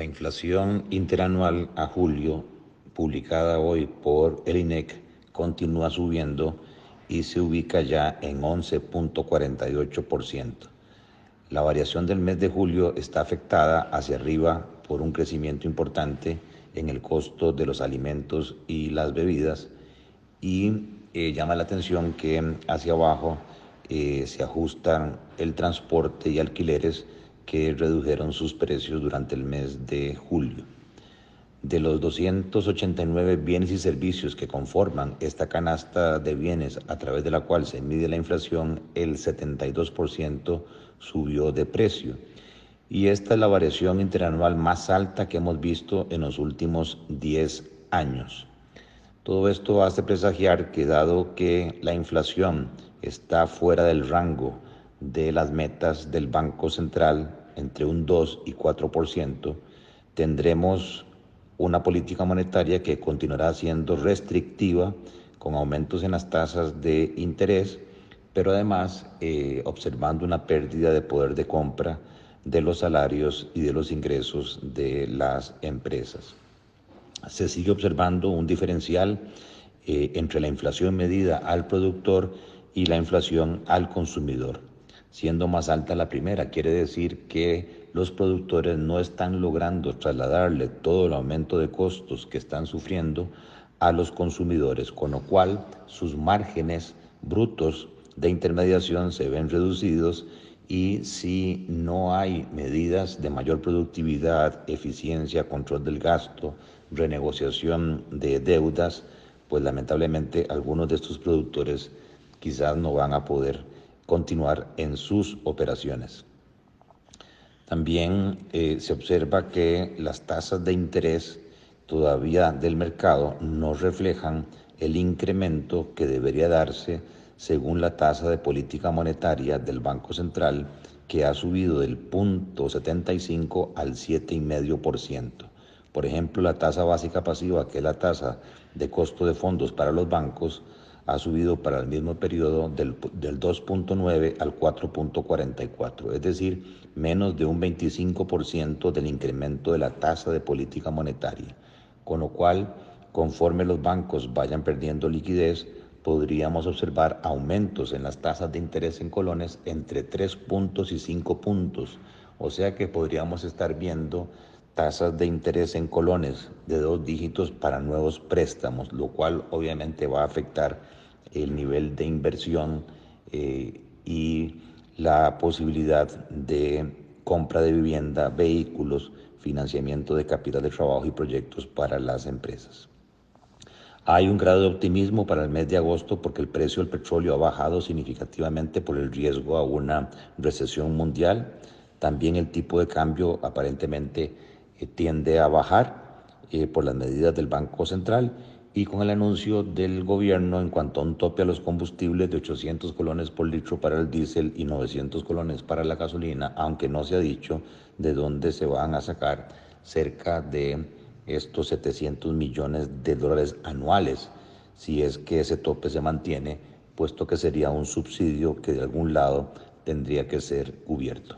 la inflación interanual a julio, publicada hoy por el INEC, continúa subiendo y se ubica ya en 11.48%. La variación del mes de julio está afectada hacia arriba por un crecimiento importante en el costo de los alimentos y las bebidas y eh, llama la atención que hacia abajo eh, se ajustan el transporte y alquileres que redujeron sus precios durante el mes de julio. De los 289 bienes y servicios que conforman esta canasta de bienes a través de la cual se mide la inflación, el 72% subió de precio. Y esta es la variación interanual más alta que hemos visto en los últimos 10 años. Todo esto hace presagiar que dado que la inflación está fuera del rango de las metas del Banco Central, entre un 2 y 4%, tendremos una política monetaria que continuará siendo restrictiva con aumentos en las tasas de interés, pero además eh, observando una pérdida de poder de compra de los salarios y de los ingresos de las empresas se sigue observando un diferencial eh, entre la inflación medida al productor y la inflación al consumidor. Siendo más alta la primera, quiere decir que los productores no están logrando trasladarle todo el aumento de costos que están sufriendo a los consumidores, con lo cual sus márgenes brutos de intermediación se ven reducidos y si no hay medidas de mayor productividad, eficiencia, control del gasto, renegociación de deudas, pues lamentablemente algunos de estos productores quizás no van a poder continuar en sus operaciones. También eh, se observa que las tasas de interés todavía del mercado no reflejan el incremento que debería darse según la tasa de política monetaria del Banco Central, que ha subido del punto 75 al 7,5%. Por ejemplo, la tasa básica pasiva, que es la tasa de costo de fondos para los bancos, ha subido para el mismo periodo del, 2.9 al 4.44, es decir, menos de un 25% del incremento de la tasa de política monetaria, con lo cual, conforme los bancos vayan perdiendo liquidez, podríamos observar aumentos en las tasas de interés en colones entre 3 puntos y 5 puntos, o sea que podríamos estar viendo tasas de interés en colones de dos dígitos para nuevos préstamos, lo cual obviamente va a afectar el nivel de inversión eh, y la posibilidad de compra de vivienda, vehículos, financiamiento de capital de trabajo y proyectos para las empresas. Hay un grado de optimismo para el mes de agosto porque el precio del petróleo ha bajado significativamente por el riesgo a una recesión mundial. También el tipo de cambio aparentemente tiende a bajar eh, por las medidas del Banco Central y con el anuncio del gobierno en cuanto a un tope a los combustibles de 800 colones por litro para el diésel y 900 colones para la gasolina, aunque no se ha dicho de dónde se van a sacar cerca de estos 700 millones de dólares anuales, si es que ese tope se mantiene, puesto que sería un subsidio que de algún lado tendría que ser cubierto.